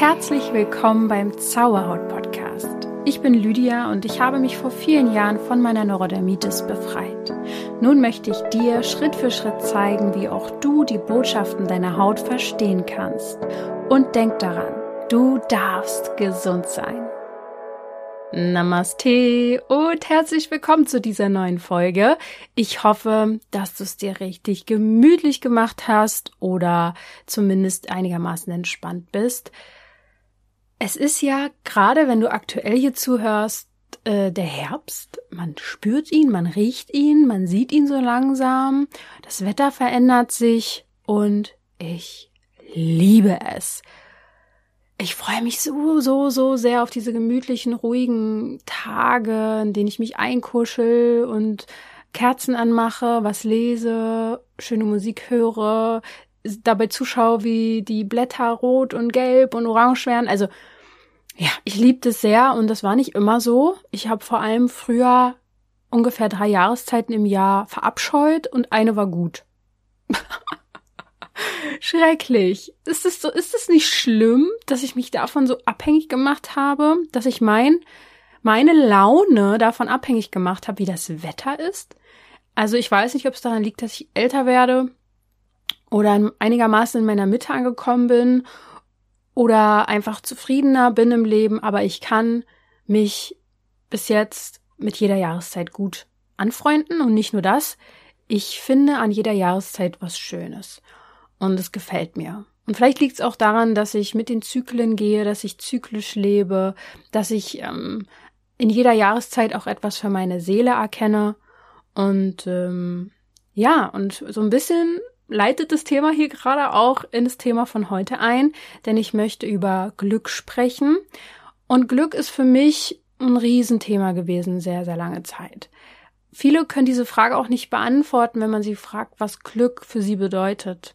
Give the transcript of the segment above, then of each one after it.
Herzlich willkommen beim Zauberhaut Podcast. Ich bin Lydia und ich habe mich vor vielen Jahren von meiner Neurodermitis befreit. Nun möchte ich dir Schritt für Schritt zeigen, wie auch du die Botschaften deiner Haut verstehen kannst. Und denk daran, du darfst gesund sein. Namaste und herzlich willkommen zu dieser neuen Folge. Ich hoffe, dass du es dir richtig gemütlich gemacht hast oder zumindest einigermaßen entspannt bist. Es ist ja gerade, wenn du aktuell hier zuhörst, äh, der Herbst. Man spürt ihn, man riecht ihn, man sieht ihn so langsam. Das Wetter verändert sich und ich liebe es. Ich freue mich so, so, so sehr auf diese gemütlichen, ruhigen Tage, in denen ich mich einkuschel und Kerzen anmache, was lese, schöne Musik höre, dabei zuschaue, wie die Blätter rot und gelb und orange werden. Also ja, ich liebe das sehr und das war nicht immer so. Ich habe vor allem früher ungefähr drei Jahreszeiten im Jahr verabscheut und eine war gut. Schrecklich. Ist es so, ist es nicht schlimm, dass ich mich davon so abhängig gemacht habe, dass ich mein, meine Laune davon abhängig gemacht habe, wie das Wetter ist? Also ich weiß nicht, ob es daran liegt, dass ich älter werde oder einigermaßen in meiner Mitte angekommen bin oder einfach zufriedener bin im Leben, aber ich kann mich bis jetzt mit jeder Jahreszeit gut anfreunden und nicht nur das. Ich finde an jeder Jahreszeit was Schönes und es gefällt mir. Und vielleicht liegt es auch daran, dass ich mit den Zyklen gehe, dass ich zyklisch lebe, dass ich ähm, in jeder Jahreszeit auch etwas für meine Seele erkenne. Und ähm, ja, und so ein bisschen leitet das Thema hier gerade auch in das Thema von heute ein, denn ich möchte über Glück sprechen. Und Glück ist für mich ein Riesenthema gewesen, sehr, sehr lange Zeit. Viele können diese Frage auch nicht beantworten, wenn man sie fragt, was Glück für sie bedeutet.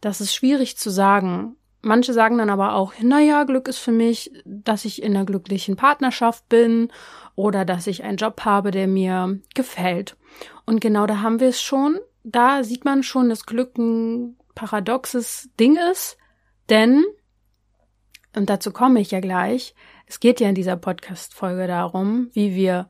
Das ist schwierig zu sagen. Manche sagen dann aber auch, naja, Glück ist für mich, dass ich in einer glücklichen Partnerschaft bin oder dass ich einen Job habe, der mir gefällt. Und genau da haben wir es schon. Da sieht man schon, dass Glück ein paradoxes Ding ist, denn, und dazu komme ich ja gleich, es geht ja in dieser Podcast-Folge darum, wie wir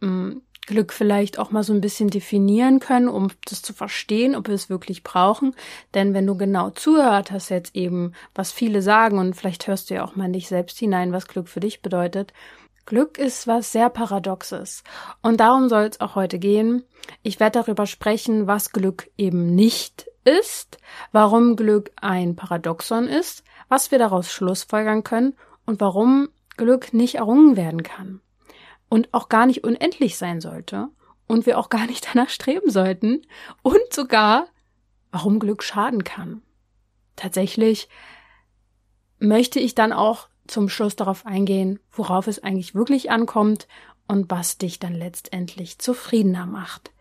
mh, mm, Glück vielleicht auch mal so ein bisschen definieren können, um das zu verstehen, ob wir es wirklich brauchen. Denn wenn du genau zuhört hast jetzt eben, was viele sagen, und vielleicht hörst du ja auch mal nicht selbst hinein, was Glück für dich bedeutet. Glück ist was sehr Paradoxes. Und darum soll es auch heute gehen. Ich werde darüber sprechen, was Glück eben nicht ist, warum Glück ein Paradoxon ist, was wir daraus schlussfolgern können und warum Glück nicht errungen werden kann und auch gar nicht unendlich sein sollte und wir auch gar nicht danach streben sollten und sogar, warum Glück schaden kann. Tatsächlich möchte ich dann auch zum Schluss darauf eingehen, worauf es eigentlich wirklich ankommt und was dich dann letztendlich zufriedener macht.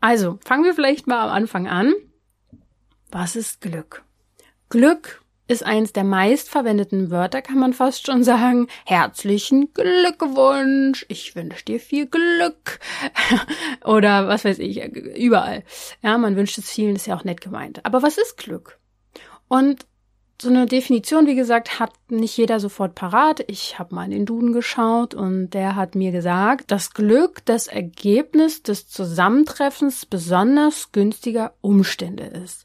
Also, fangen wir vielleicht mal am Anfang an. Was ist Glück? Glück ist eins der meistverwendeten Wörter, kann man fast schon sagen. Herzlichen Glückwunsch. Ich wünsche dir viel Glück. Oder was weiß ich, überall. Ja, man wünscht es vielen, ist ja auch nett gemeint. Aber was ist Glück? Und so eine Definition, wie gesagt, hat nicht jeder sofort parat. Ich habe mal in den Duden geschaut und der hat mir gesagt, dass Glück das Ergebnis des Zusammentreffens besonders günstiger Umstände ist.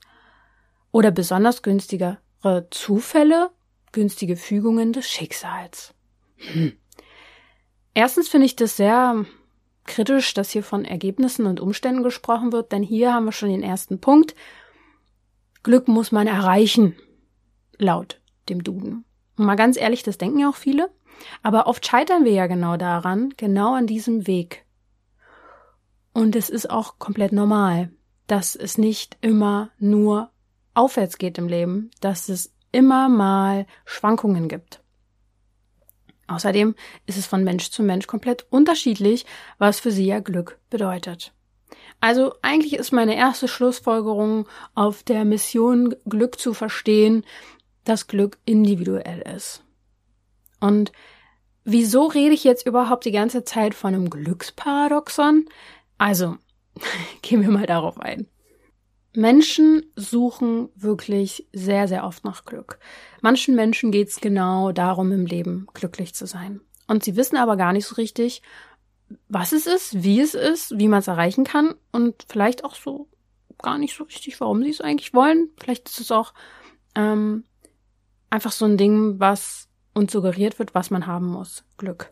Oder besonders günstiger Zufälle, günstige Fügungen des Schicksals. Hm. Erstens finde ich das sehr kritisch, dass hier von Ergebnissen und Umständen gesprochen wird, denn hier haben wir schon den ersten Punkt. Glück muss man erreichen, laut dem Duden. Und mal ganz ehrlich, das denken ja auch viele, aber oft scheitern wir ja genau daran, genau an diesem Weg. Und es ist auch komplett normal, dass es nicht immer nur aufwärts geht im Leben, dass es immer mal Schwankungen gibt. Außerdem ist es von Mensch zu Mensch komplett unterschiedlich, was für sie ja Glück bedeutet. Also eigentlich ist meine erste Schlussfolgerung auf der Mission Glück zu verstehen, dass Glück individuell ist. Und wieso rede ich jetzt überhaupt die ganze Zeit von einem Glücksparadoxon? Also, gehen wir mal darauf ein. Menschen suchen wirklich sehr, sehr oft nach Glück. Manchen Menschen geht es genau darum, im Leben glücklich zu sein. Und sie wissen aber gar nicht so richtig, was es ist, wie es ist, wie man es erreichen kann und vielleicht auch so gar nicht so richtig, warum sie es eigentlich wollen. Vielleicht ist es auch ähm, einfach so ein Ding, was uns suggeriert wird, was man haben muss. Glück.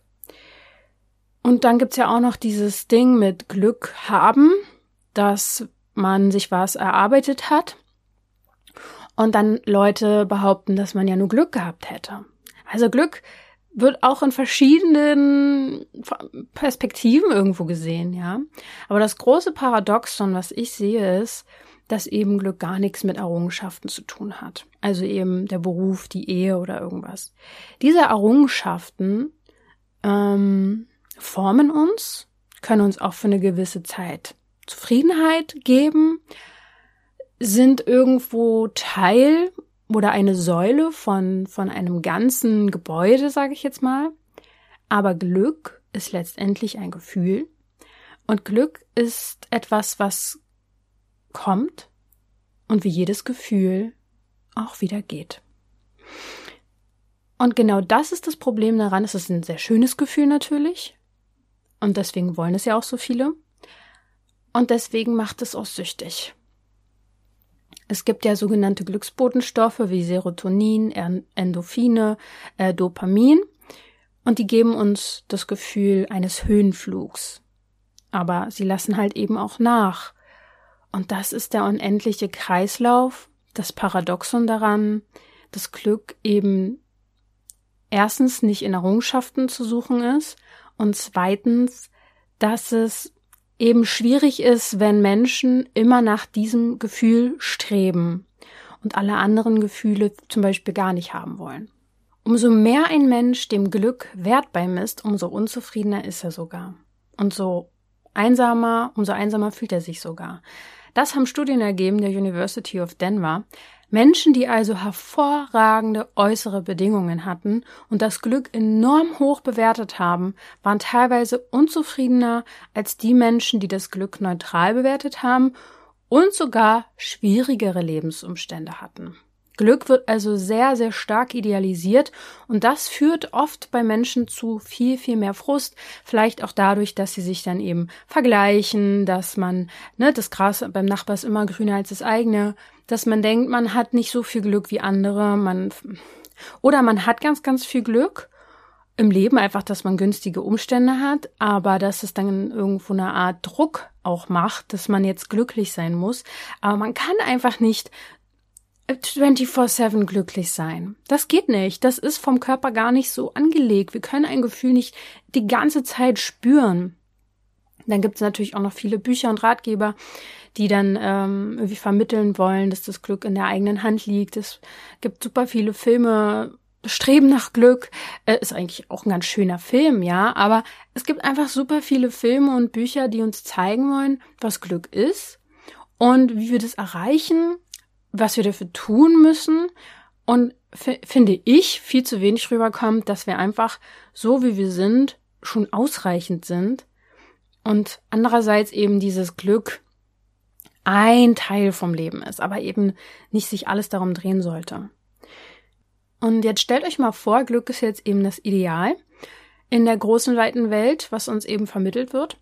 Und dann gibt's ja auch noch dieses Ding mit Glück haben, dass man sich was erarbeitet hat und dann Leute behaupten, dass man ja nur Glück gehabt hätte. Also Glück wird auch in verschiedenen Perspektiven irgendwo gesehen, ja. Aber das große Paradoxon, was ich sehe, ist, dass eben Glück gar nichts mit Errungenschaften zu tun hat. Also eben der Beruf, die Ehe oder irgendwas. Diese Errungenschaften ähm, formen uns, können uns auch für eine gewisse Zeit Zufriedenheit geben, sind irgendwo Teil oder eine Säule von, von einem ganzen Gebäude, sage ich jetzt mal. Aber Glück ist letztendlich ein Gefühl. Und Glück ist etwas, was kommt und wie jedes Gefühl auch wieder geht. Und genau das ist das Problem daran. Es ist ein sehr schönes Gefühl natürlich. Und deswegen wollen es ja auch so viele. Und deswegen macht es auch süchtig. Es gibt ja sogenannte Glücksbotenstoffe wie Serotonin, Endorphine, äh, Dopamin und die geben uns das Gefühl eines Höhenflugs. Aber sie lassen halt eben auch nach. Und das ist der unendliche Kreislauf, das Paradoxon daran, dass Glück eben erstens nicht in Errungenschaften zu suchen ist und zweitens, dass es eben schwierig ist, wenn Menschen immer nach diesem Gefühl streben und alle anderen Gefühle zum Beispiel gar nicht haben wollen. Umso mehr ein Mensch dem Glück Wert beimisst, umso unzufriedener ist er sogar. Und so einsamer, umso einsamer fühlt er sich sogar. Das haben Studien ergeben der University of Denver, Menschen, die also hervorragende äußere Bedingungen hatten und das Glück enorm hoch bewertet haben, waren teilweise unzufriedener als die Menschen, die das Glück neutral bewertet haben und sogar schwierigere Lebensumstände hatten. Glück wird also sehr, sehr stark idealisiert und das führt oft bei Menschen zu viel, viel mehr Frust. Vielleicht auch dadurch, dass sie sich dann eben vergleichen, dass man, ne, das Gras beim Nachbar ist immer grüner als das eigene, dass man denkt, man hat nicht so viel Glück wie andere, man, oder man hat ganz, ganz viel Glück im Leben einfach, dass man günstige Umstände hat, aber dass es dann irgendwo eine Art Druck auch macht, dass man jetzt glücklich sein muss. Aber man kann einfach nicht 24-7 glücklich sein. Das geht nicht. Das ist vom Körper gar nicht so angelegt. Wir können ein Gefühl nicht die ganze Zeit spüren. Dann gibt es natürlich auch noch viele Bücher und Ratgeber, die dann ähm, irgendwie vermitteln wollen, dass das Glück in der eigenen Hand liegt. Es gibt super viele Filme, Streben nach Glück äh, ist eigentlich auch ein ganz schöner Film, ja, aber es gibt einfach super viele Filme und Bücher, die uns zeigen wollen, was Glück ist und wie wir das erreichen was wir dafür tun müssen und finde ich viel zu wenig rüberkommt, dass wir einfach so wie wir sind schon ausreichend sind und andererseits eben dieses Glück ein Teil vom Leben ist, aber eben nicht sich alles darum drehen sollte. Und jetzt stellt euch mal vor, Glück ist jetzt eben das Ideal in der großen weiten Welt, was uns eben vermittelt wird.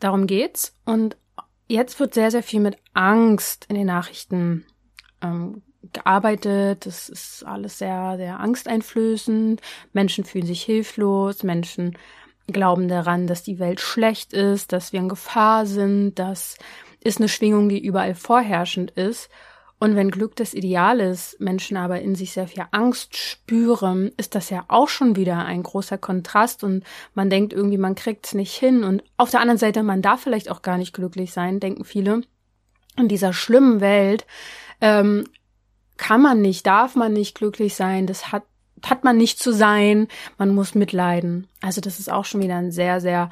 Darum geht's. Und jetzt wird sehr, sehr viel mit Angst in den Nachrichten ähm, gearbeitet. Das ist alles sehr, sehr angsteinflößend. Menschen fühlen sich hilflos. Menschen glauben daran, dass die Welt schlecht ist, dass wir in Gefahr sind. Das ist eine Schwingung, die überall vorherrschend ist. Und wenn Glück das Ideal ist, Menschen aber in sich sehr viel Angst spüren, ist das ja auch schon wieder ein großer Kontrast und man denkt irgendwie, man kriegt's nicht hin. Und auf der anderen Seite, man darf vielleicht auch gar nicht glücklich sein, denken viele. In dieser schlimmen Welt ähm, kann man nicht, darf man nicht glücklich sein, das hat, hat man nicht zu sein, man muss mitleiden. Also das ist auch schon wieder ein sehr, sehr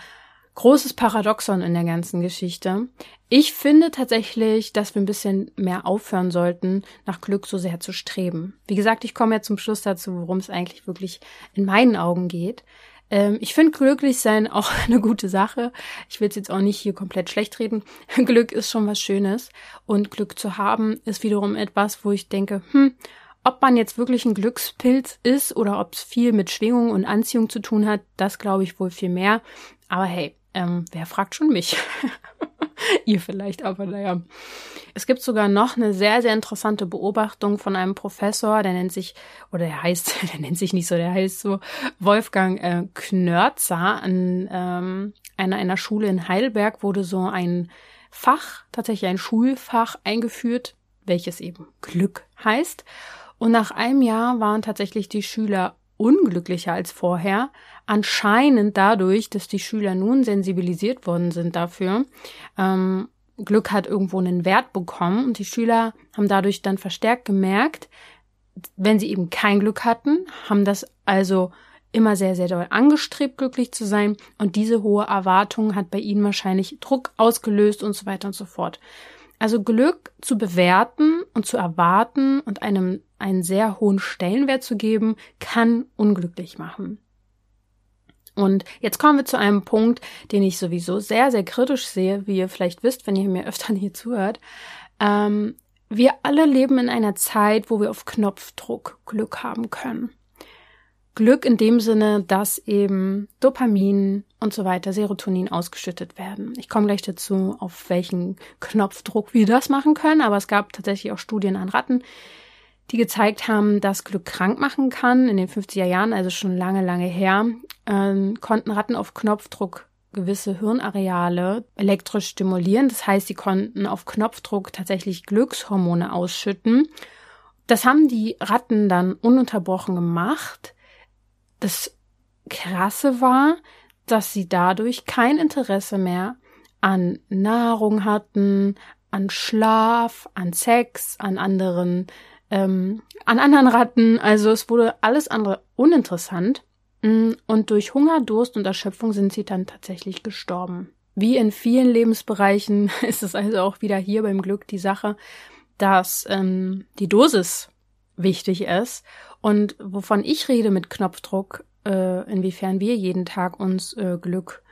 großes Paradoxon in der ganzen Geschichte. Ich finde tatsächlich, dass wir ein bisschen mehr aufhören sollten, nach Glück so sehr zu streben. Wie gesagt, ich komme ja zum Schluss dazu, worum es eigentlich wirklich in meinen Augen geht. Ähm, ich finde glücklich sein auch eine gute Sache. Ich will es jetzt auch nicht hier komplett schlecht reden. Glück ist schon was Schönes und Glück zu haben ist wiederum etwas, wo ich denke, hm, ob man jetzt wirklich ein Glückspilz ist oder ob es viel mit Schwingung und Anziehung zu tun hat, das glaube ich wohl viel mehr. Aber hey, ähm, wer fragt schon mich? Ihr vielleicht, aber naja. Es gibt sogar noch eine sehr, sehr interessante Beobachtung von einem Professor, der nennt sich, oder der heißt, der nennt sich nicht so, der heißt so Wolfgang äh, Knörzer an ähm, einer, einer Schule in Heidelberg wurde so ein Fach, tatsächlich ein Schulfach eingeführt, welches eben Glück heißt. Und nach einem Jahr waren tatsächlich die Schüler unglücklicher als vorher. Anscheinend dadurch, dass die Schüler nun sensibilisiert worden sind dafür. Ähm, Glück hat irgendwo einen Wert bekommen und die Schüler haben dadurch dann verstärkt gemerkt, wenn sie eben kein Glück hatten, haben das also immer sehr, sehr doll angestrebt, glücklich zu sein und diese hohe Erwartung hat bei ihnen wahrscheinlich Druck ausgelöst und so weiter und so fort. Also Glück zu bewerten und zu erwarten und einem einen sehr hohen Stellenwert zu geben, kann unglücklich machen. Und jetzt kommen wir zu einem Punkt, den ich sowieso sehr, sehr kritisch sehe, wie ihr vielleicht wisst, wenn ihr mir öfter hier zuhört. Ähm, wir alle leben in einer Zeit, wo wir auf Knopfdruck Glück haben können. Glück in dem Sinne, dass eben Dopamin und so weiter, Serotonin ausgeschüttet werden. Ich komme gleich dazu, auf welchen Knopfdruck wir das machen können, aber es gab tatsächlich auch Studien an Ratten, die gezeigt haben, dass Glück krank machen kann. In den 50er Jahren, also schon lange, lange her, äh, konnten Ratten auf Knopfdruck gewisse Hirnareale elektrisch stimulieren. Das heißt, sie konnten auf Knopfdruck tatsächlich Glückshormone ausschütten. Das haben die Ratten dann ununterbrochen gemacht. Das Krasse war, dass sie dadurch kein Interesse mehr an Nahrung hatten, an Schlaf, an Sex, an anderen ähm, an anderen Ratten. Also es wurde alles andere uninteressant. Mm, und durch Hunger, Durst und Erschöpfung sind sie dann tatsächlich gestorben. Wie in vielen Lebensbereichen ist es also auch wieder hier beim Glück die Sache, dass ähm, die Dosis wichtig ist. Und wovon ich rede mit Knopfdruck, äh, inwiefern wir jeden Tag uns äh, Glück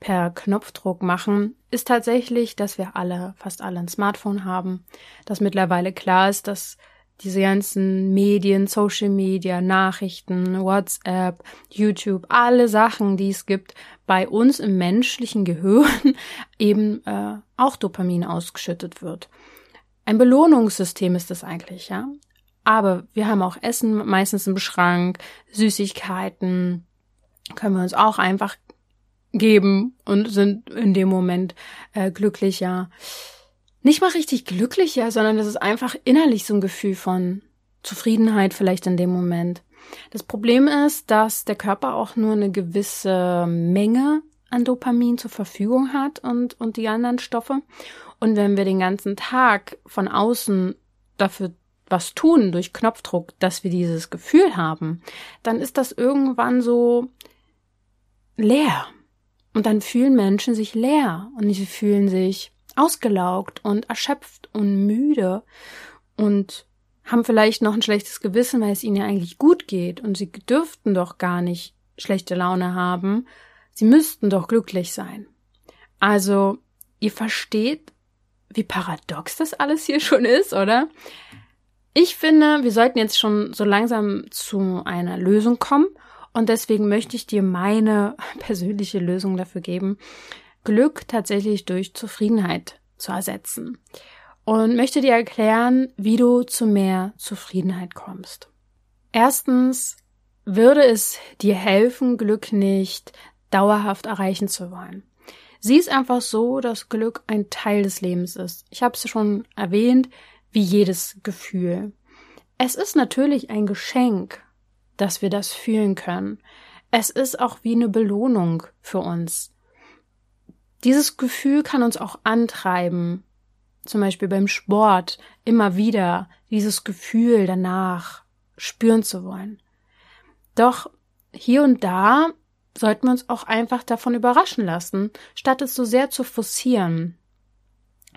per Knopfdruck machen, ist tatsächlich, dass wir alle, fast alle ein Smartphone haben, dass mittlerweile klar ist, dass diese ganzen Medien, Social Media, Nachrichten, WhatsApp, YouTube, alle Sachen, die es gibt, bei uns im menschlichen Gehirn eben äh, auch Dopamin ausgeschüttet wird. Ein Belohnungssystem ist das eigentlich, ja. Aber wir haben auch Essen meistens im Schrank, Süßigkeiten können wir uns auch einfach geben und sind in dem Moment äh, glücklicher nicht mal richtig glücklicher, sondern das ist einfach innerlich so ein Gefühl von Zufriedenheit vielleicht in dem Moment. Das Problem ist, dass der Körper auch nur eine gewisse Menge an Dopamin zur Verfügung hat und, und die anderen Stoffe. Und wenn wir den ganzen Tag von außen dafür was tun durch Knopfdruck, dass wir dieses Gefühl haben, dann ist das irgendwann so leer. Und dann fühlen Menschen sich leer und sie fühlen sich ausgelaugt und erschöpft und müde und haben vielleicht noch ein schlechtes Gewissen, weil es ihnen ja eigentlich gut geht und sie dürften doch gar nicht schlechte Laune haben. Sie müssten doch glücklich sein. Also, ihr versteht, wie paradox das alles hier schon ist, oder? Ich finde, wir sollten jetzt schon so langsam zu einer Lösung kommen und deswegen möchte ich dir meine persönliche Lösung dafür geben, Glück tatsächlich durch Zufriedenheit zu ersetzen. Und möchte dir erklären, wie du zu mehr Zufriedenheit kommst. Erstens würde es dir helfen, Glück nicht dauerhaft erreichen zu wollen. Sieh es einfach so, dass Glück ein Teil des Lebens ist. Ich habe es schon erwähnt, wie jedes Gefühl. Es ist natürlich ein Geschenk, dass wir das fühlen können. Es ist auch wie eine Belohnung für uns. Dieses Gefühl kann uns auch antreiben, zum Beispiel beim Sport, immer wieder dieses Gefühl danach spüren zu wollen. Doch hier und da sollten wir uns auch einfach davon überraschen lassen, statt es so sehr zu forcieren.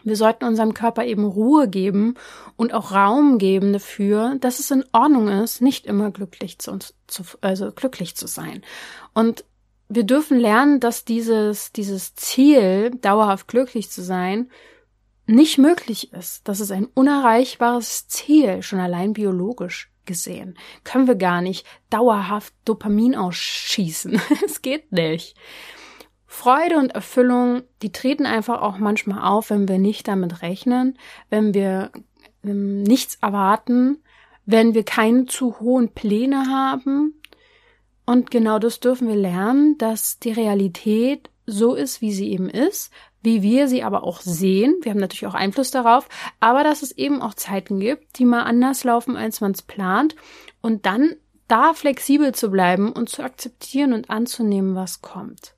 Wir sollten unserem Körper eben Ruhe geben und auch Raum geben dafür, dass es in Ordnung ist, nicht immer glücklich zu, zu also glücklich zu sein. Und wir dürfen lernen, dass dieses, dieses Ziel, dauerhaft glücklich zu sein, nicht möglich ist. Das ist ein unerreichbares Ziel, schon allein biologisch gesehen. Können wir gar nicht dauerhaft Dopamin ausschießen. Es geht nicht. Freude und Erfüllung, die treten einfach auch manchmal auf, wenn wir nicht damit rechnen, wenn wir ähm, nichts erwarten, wenn wir keine zu hohen Pläne haben. Und genau das dürfen wir lernen, dass die Realität so ist, wie sie eben ist, wie wir sie aber auch sehen. Wir haben natürlich auch Einfluss darauf, aber dass es eben auch Zeiten gibt, die mal anders laufen, als man es plant und dann da flexibel zu bleiben und zu akzeptieren und anzunehmen, was kommt.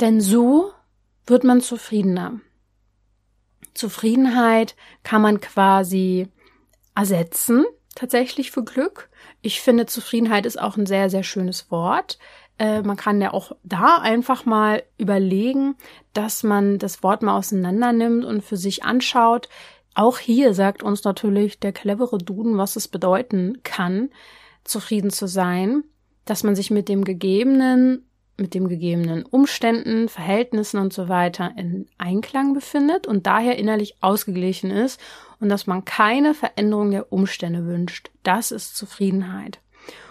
Denn so wird man zufriedener. Zufriedenheit kann man quasi ersetzen, tatsächlich für Glück. Ich finde, Zufriedenheit ist auch ein sehr, sehr schönes Wort. Äh, man kann ja auch da einfach mal überlegen, dass man das Wort mal auseinander nimmt und für sich anschaut. Auch hier sagt uns natürlich der clevere Duden, was es bedeuten kann, zufrieden zu sein, dass man sich mit dem Gegebenen, mit dem gegebenen Umständen, Verhältnissen und so weiter in Einklang befindet und daher innerlich ausgeglichen ist und dass man keine Veränderung der Umstände wünscht. Das ist Zufriedenheit.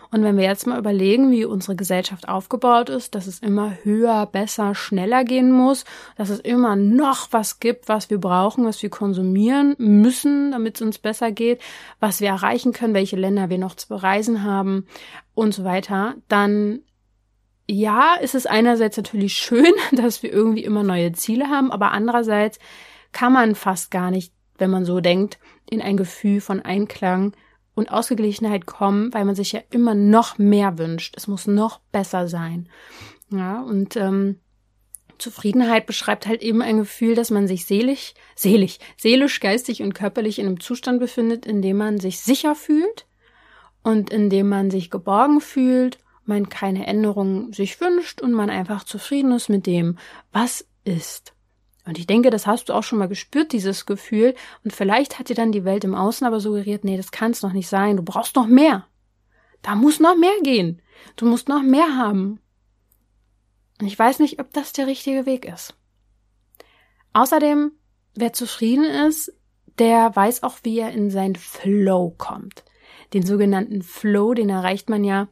Und wenn wir jetzt mal überlegen, wie unsere Gesellschaft aufgebaut ist, dass es immer höher, besser, schneller gehen muss, dass es immer noch was gibt, was wir brauchen, was wir konsumieren müssen, damit es uns besser geht, was wir erreichen können, welche Länder wir noch zu bereisen haben und so weiter, dann ja, ist es einerseits natürlich schön, dass wir irgendwie immer neue Ziele haben, aber andererseits kann man fast gar nicht, wenn man so denkt, in ein Gefühl von Einklang und Ausgeglichenheit kommen, weil man sich ja immer noch mehr wünscht. Es muss noch besser sein. Ja, und ähm, Zufriedenheit beschreibt halt eben ein Gefühl, dass man sich selig, selig, seelisch, geistig und körperlich in einem Zustand befindet, in dem man sich sicher fühlt und in dem man sich geborgen fühlt, man keine Änderungen sich wünscht und man einfach zufrieden ist mit dem, was ist. Und ich denke, das hast du auch schon mal gespürt, dieses Gefühl. Und vielleicht hat dir dann die Welt im Außen aber suggeriert, nee, das kann es noch nicht sein. Du brauchst noch mehr. Da muss noch mehr gehen. Du musst noch mehr haben. Und ich weiß nicht, ob das der richtige Weg ist. Außerdem, wer zufrieden ist, der weiß auch, wie er in sein Flow kommt. Den sogenannten Flow, den erreicht man ja,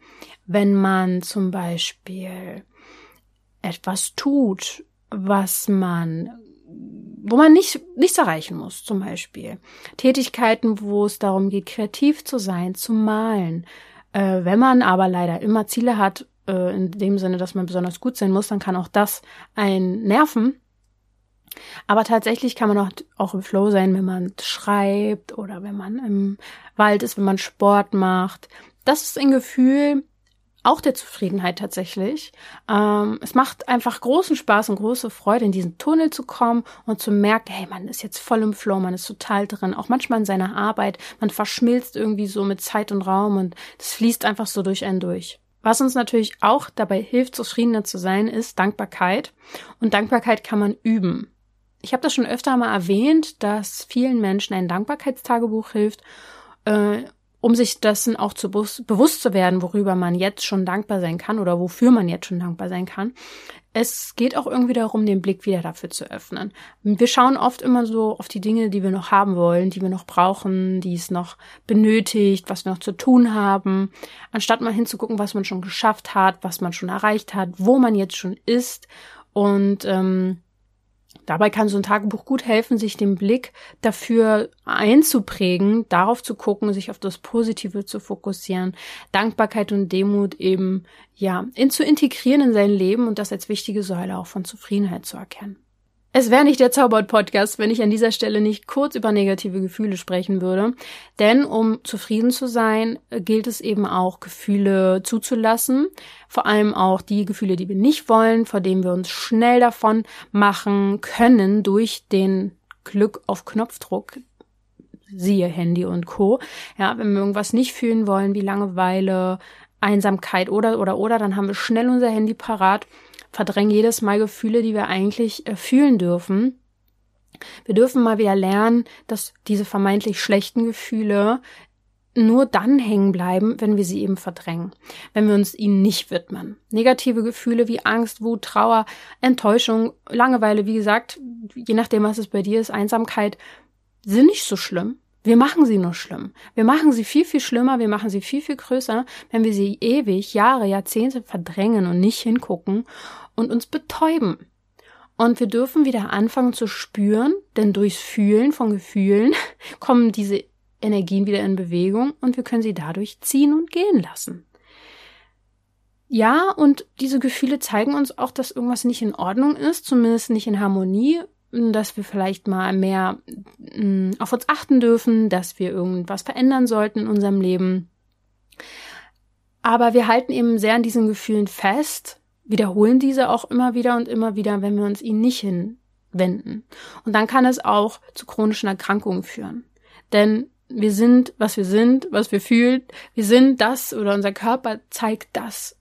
wenn man zum Beispiel etwas tut, was man wo man nicht, nichts erreichen muss, zum Beispiel. Tätigkeiten, wo es darum geht, kreativ zu sein, zu malen. Äh, wenn man aber leider immer Ziele hat, äh, in dem Sinne, dass man besonders gut sein muss, dann kann auch das ein nerven. Aber tatsächlich kann man auch, auch im Flow sein, wenn man schreibt oder wenn man im Wald ist, wenn man Sport macht. Das ist ein Gefühl, auch der Zufriedenheit tatsächlich. Ähm, es macht einfach großen Spaß und große Freude, in diesen Tunnel zu kommen und zu merken, hey, man ist jetzt voll im Flow, man ist total drin, auch manchmal in seiner Arbeit, man verschmilzt irgendwie so mit Zeit und Raum und das fließt einfach so durch einen durch. Was uns natürlich auch dabei hilft, zufriedener zu sein, ist Dankbarkeit. Und Dankbarkeit kann man üben. Ich habe das schon öfter mal erwähnt, dass vielen Menschen ein Dankbarkeitstagebuch hilft. Äh, um sich dessen auch zu bewusst zu werden, worüber man jetzt schon dankbar sein kann oder wofür man jetzt schon dankbar sein kann. Es geht auch irgendwie darum, den Blick wieder dafür zu öffnen. Wir schauen oft immer so auf die Dinge, die wir noch haben wollen, die wir noch brauchen, die es noch benötigt, was wir noch zu tun haben, anstatt mal hinzugucken, was man schon geschafft hat, was man schon erreicht hat, wo man jetzt schon ist und ähm, Dabei kann so ein Tagebuch gut helfen, sich den Blick dafür einzuprägen, darauf zu gucken, sich auf das Positive zu fokussieren, Dankbarkeit und Demut eben, ja, in, zu integrieren in sein Leben und das als wichtige Säule auch von Zufriedenheit zu erkennen. Es wäre nicht der Zaubert-Podcast, wenn ich an dieser Stelle nicht kurz über negative Gefühle sprechen würde. Denn um zufrieden zu sein, gilt es eben auch, Gefühle zuzulassen. Vor allem auch die Gefühle, die wir nicht wollen, vor denen wir uns schnell davon machen können durch den Glück auf Knopfdruck. Siehe Handy und Co. Ja, wenn wir irgendwas nicht fühlen wollen, wie Langeweile, Einsamkeit oder, oder, oder, dann haben wir schnell unser Handy parat verdrängen jedes Mal Gefühle, die wir eigentlich äh, fühlen dürfen. Wir dürfen mal wieder lernen, dass diese vermeintlich schlechten Gefühle nur dann hängen bleiben, wenn wir sie eben verdrängen, wenn wir uns ihnen nicht widmen. Negative Gefühle wie Angst, Wut, Trauer, Enttäuschung, Langeweile, wie gesagt, je nachdem, was es bei dir ist, Einsamkeit, sind nicht so schlimm. Wir machen sie nur schlimm. Wir machen sie viel, viel schlimmer, wir machen sie viel, viel größer, wenn wir sie ewig, Jahre, Jahrzehnte verdrängen und nicht hingucken und uns betäuben. Und wir dürfen wieder anfangen zu spüren, denn durchs Fühlen von Gefühlen kommen diese Energien wieder in Bewegung und wir können sie dadurch ziehen und gehen lassen. Ja, und diese Gefühle zeigen uns auch, dass irgendwas nicht in Ordnung ist, zumindest nicht in Harmonie, dass wir vielleicht mal mehr mm, auf uns achten dürfen, dass wir irgendwas verändern sollten in unserem Leben. Aber wir halten eben sehr an diesen Gefühlen fest, wiederholen diese auch immer wieder und immer wieder, wenn wir uns ihnen nicht hinwenden. Und dann kann es auch zu chronischen Erkrankungen führen. Denn wir sind, was wir sind, was wir fühlen. Wir sind das oder unser Körper zeigt das,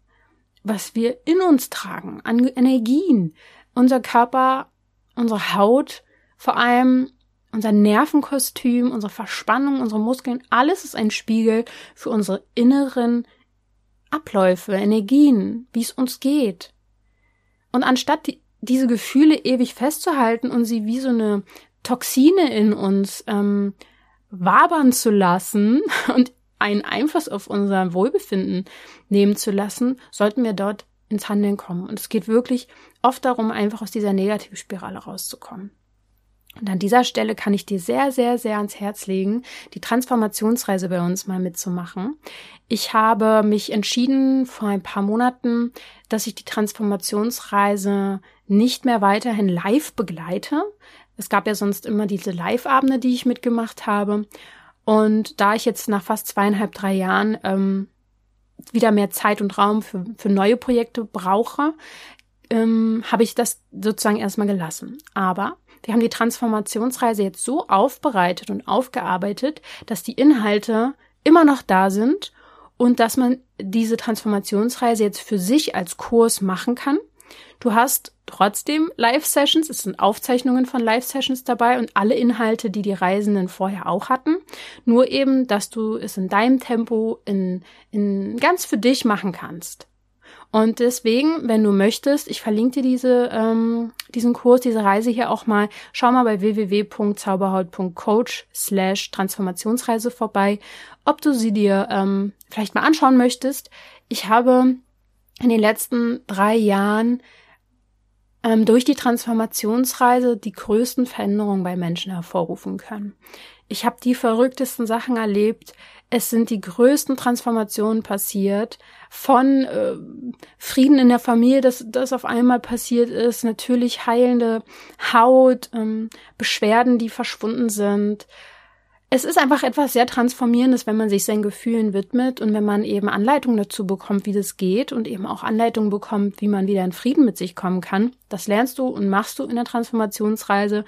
was wir in uns tragen, an Energien. Unser Körper, unsere Haut, vor allem unser Nervenkostüm, unsere Verspannung, unsere Muskeln, alles ist ein Spiegel für unsere inneren Abläufe, Energien, wie es uns geht. Und anstatt die, diese Gefühle ewig festzuhalten und sie wie so eine Toxine in uns ähm, wabern zu lassen und einen Einfluss auf unser Wohlbefinden nehmen zu lassen, sollten wir dort ins Handeln kommen. Und es geht wirklich oft darum, einfach aus dieser Negativspirale rauszukommen. Und an dieser Stelle kann ich dir sehr, sehr, sehr ans Herz legen, die Transformationsreise bei uns mal mitzumachen. Ich habe mich entschieden vor ein paar Monaten, dass ich die Transformationsreise nicht mehr weiterhin live begleite, es gab ja sonst immer diese Live-Abende, die ich mitgemacht habe. Und da ich jetzt nach fast zweieinhalb, drei Jahren ähm, wieder mehr Zeit und Raum für, für neue Projekte brauche, ähm, habe ich das sozusagen erstmal gelassen. Aber wir haben die Transformationsreise jetzt so aufbereitet und aufgearbeitet, dass die Inhalte immer noch da sind und dass man diese Transformationsreise jetzt für sich als Kurs machen kann Du hast trotzdem Live-Sessions, es sind Aufzeichnungen von Live-Sessions dabei und alle Inhalte, die die Reisenden vorher auch hatten. Nur eben, dass du es in deinem Tempo, in, in ganz für dich machen kannst. Und deswegen, wenn du möchtest, ich verlinke dir diese, ähm, diesen Kurs, diese Reise hier auch mal. Schau mal bei www.zauberhaut.coach slash Transformationsreise vorbei, ob du sie dir ähm, vielleicht mal anschauen möchtest. Ich habe in den letzten drei Jahren ähm, durch die Transformationsreise die größten Veränderungen bei Menschen hervorrufen können. Ich habe die verrücktesten Sachen erlebt. Es sind die größten Transformationen passiert. Von äh, Frieden in der Familie, dass das auf einmal passiert ist, natürlich heilende Haut, ähm, Beschwerden, die verschwunden sind, es ist einfach etwas sehr Transformierendes, wenn man sich seinen Gefühlen widmet und wenn man eben Anleitungen dazu bekommt, wie das geht und eben auch Anleitungen bekommt, wie man wieder in Frieden mit sich kommen kann. Das lernst du und machst du in der Transformationsreise.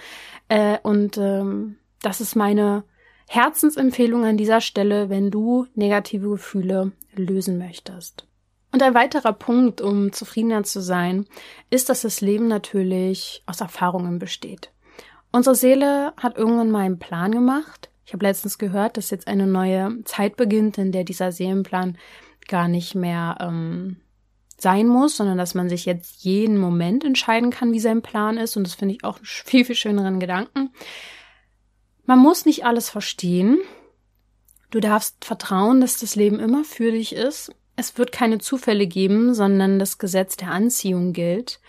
Äh, und ähm, das ist meine Herzensempfehlung an dieser Stelle, wenn du negative Gefühle lösen möchtest. Und ein weiterer Punkt, um zufriedener zu sein, ist, dass das Leben natürlich aus Erfahrungen besteht. Unsere Seele hat irgendwann mal einen Plan gemacht ich habe letztens gehört, dass jetzt eine neue Zeit beginnt, in der dieser Seelenplan gar nicht mehr ähm, sein muss, sondern dass man sich jetzt jeden Moment entscheiden kann, wie sein Plan ist. Und das finde ich auch einen viel, viel schöneren Gedanken. Man muss nicht alles verstehen. Du darfst vertrauen, dass das Leben immer für dich ist. Es wird keine Zufälle geben, sondern das Gesetz der Anziehung gilt.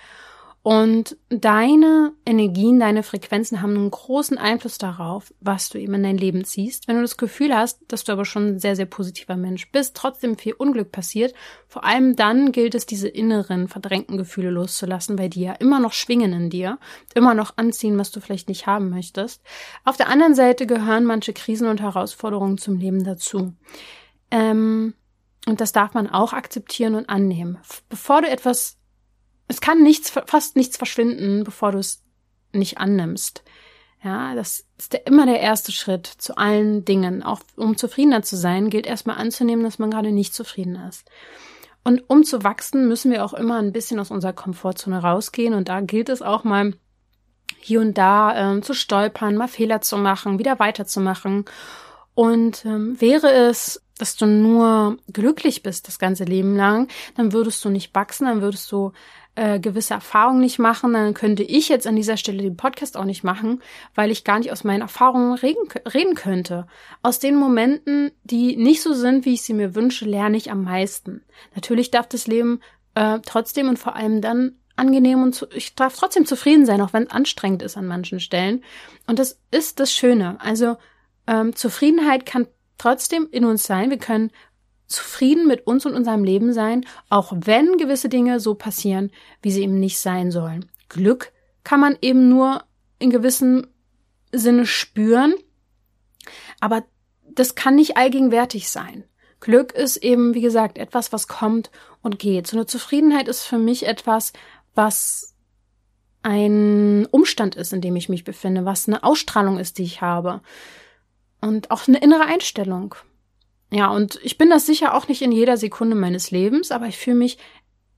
Und deine Energien, deine Frequenzen haben einen großen Einfluss darauf, was du eben in dein Leben ziehst. Wenn du das Gefühl hast, dass du aber schon ein sehr, sehr positiver Mensch bist, trotzdem viel Unglück passiert, vor allem dann gilt es, diese inneren, verdrängten Gefühle loszulassen, weil die ja immer noch schwingen in dir, immer noch anziehen, was du vielleicht nicht haben möchtest. Auf der anderen Seite gehören manche Krisen und Herausforderungen zum Leben dazu. Ähm, und das darf man auch akzeptieren und annehmen. Bevor du etwas es kann nichts, fast nichts verschwinden, bevor du es nicht annimmst. Ja, das ist der, immer der erste Schritt zu allen Dingen. Auch um zufriedener zu sein, gilt erstmal anzunehmen, dass man gerade nicht zufrieden ist. Und um zu wachsen, müssen wir auch immer ein bisschen aus unserer Komfortzone rausgehen. Und da gilt es auch mal hier und da ähm, zu stolpern, mal Fehler zu machen, wieder weiterzumachen Und ähm, wäre es, dass du nur glücklich bist das ganze Leben lang, dann würdest du nicht wachsen, dann würdest du äh, gewisse Erfahrungen nicht machen, dann könnte ich jetzt an dieser Stelle den Podcast auch nicht machen, weil ich gar nicht aus meinen Erfahrungen reden, reden könnte. Aus den Momenten, die nicht so sind, wie ich sie mir wünsche, lerne ich am meisten. Natürlich darf das Leben äh, trotzdem und vor allem dann angenehm und zu, ich darf trotzdem zufrieden sein, auch wenn es anstrengend ist an manchen Stellen. Und das ist das Schöne. Also ähm, Zufriedenheit kann trotzdem in uns sein. Wir können zufrieden mit uns und unserem Leben sein, auch wenn gewisse Dinge so passieren, wie sie eben nicht sein sollen. Glück kann man eben nur in gewissem Sinne spüren, aber das kann nicht allgegenwärtig sein. Glück ist eben, wie gesagt, etwas, was kommt und geht. So eine Zufriedenheit ist für mich etwas, was ein Umstand ist, in dem ich mich befinde, was eine Ausstrahlung ist, die ich habe. Und auch eine innere Einstellung. Ja, und ich bin das sicher auch nicht in jeder Sekunde meines Lebens, aber ich fühle mich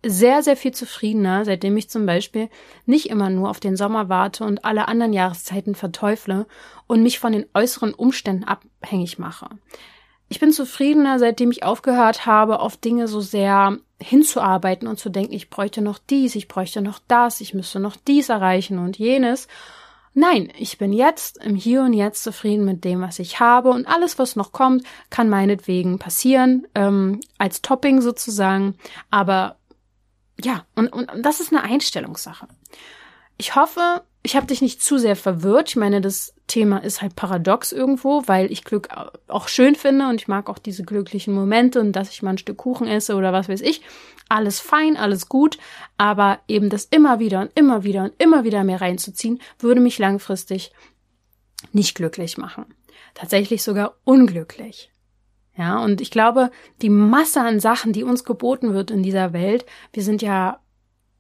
sehr, sehr viel zufriedener, seitdem ich zum Beispiel nicht immer nur auf den Sommer warte und alle anderen Jahreszeiten verteufle und mich von den äußeren Umständen abhängig mache. Ich bin zufriedener, seitdem ich aufgehört habe, auf Dinge so sehr hinzuarbeiten und zu denken, ich bräuchte noch dies, ich bräuchte noch das, ich müsste noch dies erreichen und jenes Nein, ich bin jetzt im Hier und Jetzt zufrieden mit dem, was ich habe und alles, was noch kommt, kann meinetwegen passieren, ähm, als Topping sozusagen. Aber ja, und, und, und das ist eine Einstellungssache. Ich hoffe, ich habe dich nicht zu sehr verwirrt. Ich meine, das Thema ist halt paradox irgendwo, weil ich Glück auch schön finde und ich mag auch diese glücklichen Momente und dass ich mal ein Stück Kuchen esse oder was weiß ich. Alles fein, alles gut, aber eben das immer wieder und immer wieder und immer wieder mehr reinzuziehen, würde mich langfristig nicht glücklich machen. Tatsächlich sogar unglücklich. Ja, und ich glaube, die Masse an Sachen, die uns geboten wird in dieser Welt, wir sind ja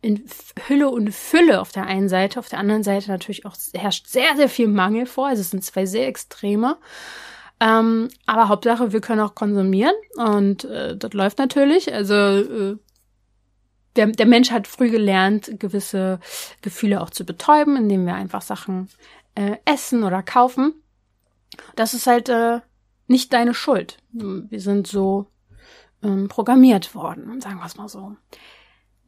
in Hülle und Fülle auf der einen Seite, auf der anderen Seite natürlich auch herrscht sehr, sehr viel Mangel vor. Also es sind zwei sehr extreme. Ähm, aber Hauptsache, wir können auch konsumieren und äh, das läuft natürlich. Also äh, der, der Mensch hat früh gelernt, gewisse Gefühle auch zu betäuben, indem wir einfach Sachen äh, essen oder kaufen. Das ist halt äh, nicht deine Schuld. Wir sind so ähm, programmiert worden, sagen wir es mal so.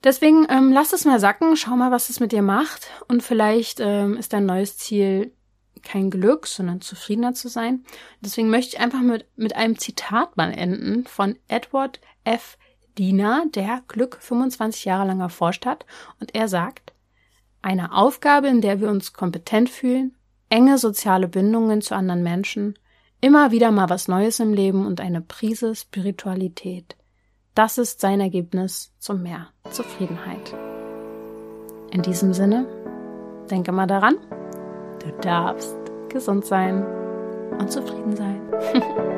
Deswegen ähm, lass es mal sacken, schau mal, was es mit dir macht und vielleicht ähm, ist dein neues Ziel kein Glück, sondern zufriedener zu sein. Deswegen möchte ich einfach mit, mit einem Zitat mal enden von Edward F. Diener, der Glück 25 Jahre lang erforscht hat. Und er sagt, eine Aufgabe, in der wir uns kompetent fühlen, enge soziale Bindungen zu anderen Menschen, immer wieder mal was Neues im Leben und eine Prise Spiritualität. Das ist sein Ergebnis zum Mehr Zufriedenheit. In diesem Sinne, denke mal daran, du darfst gesund sein und zufrieden sein.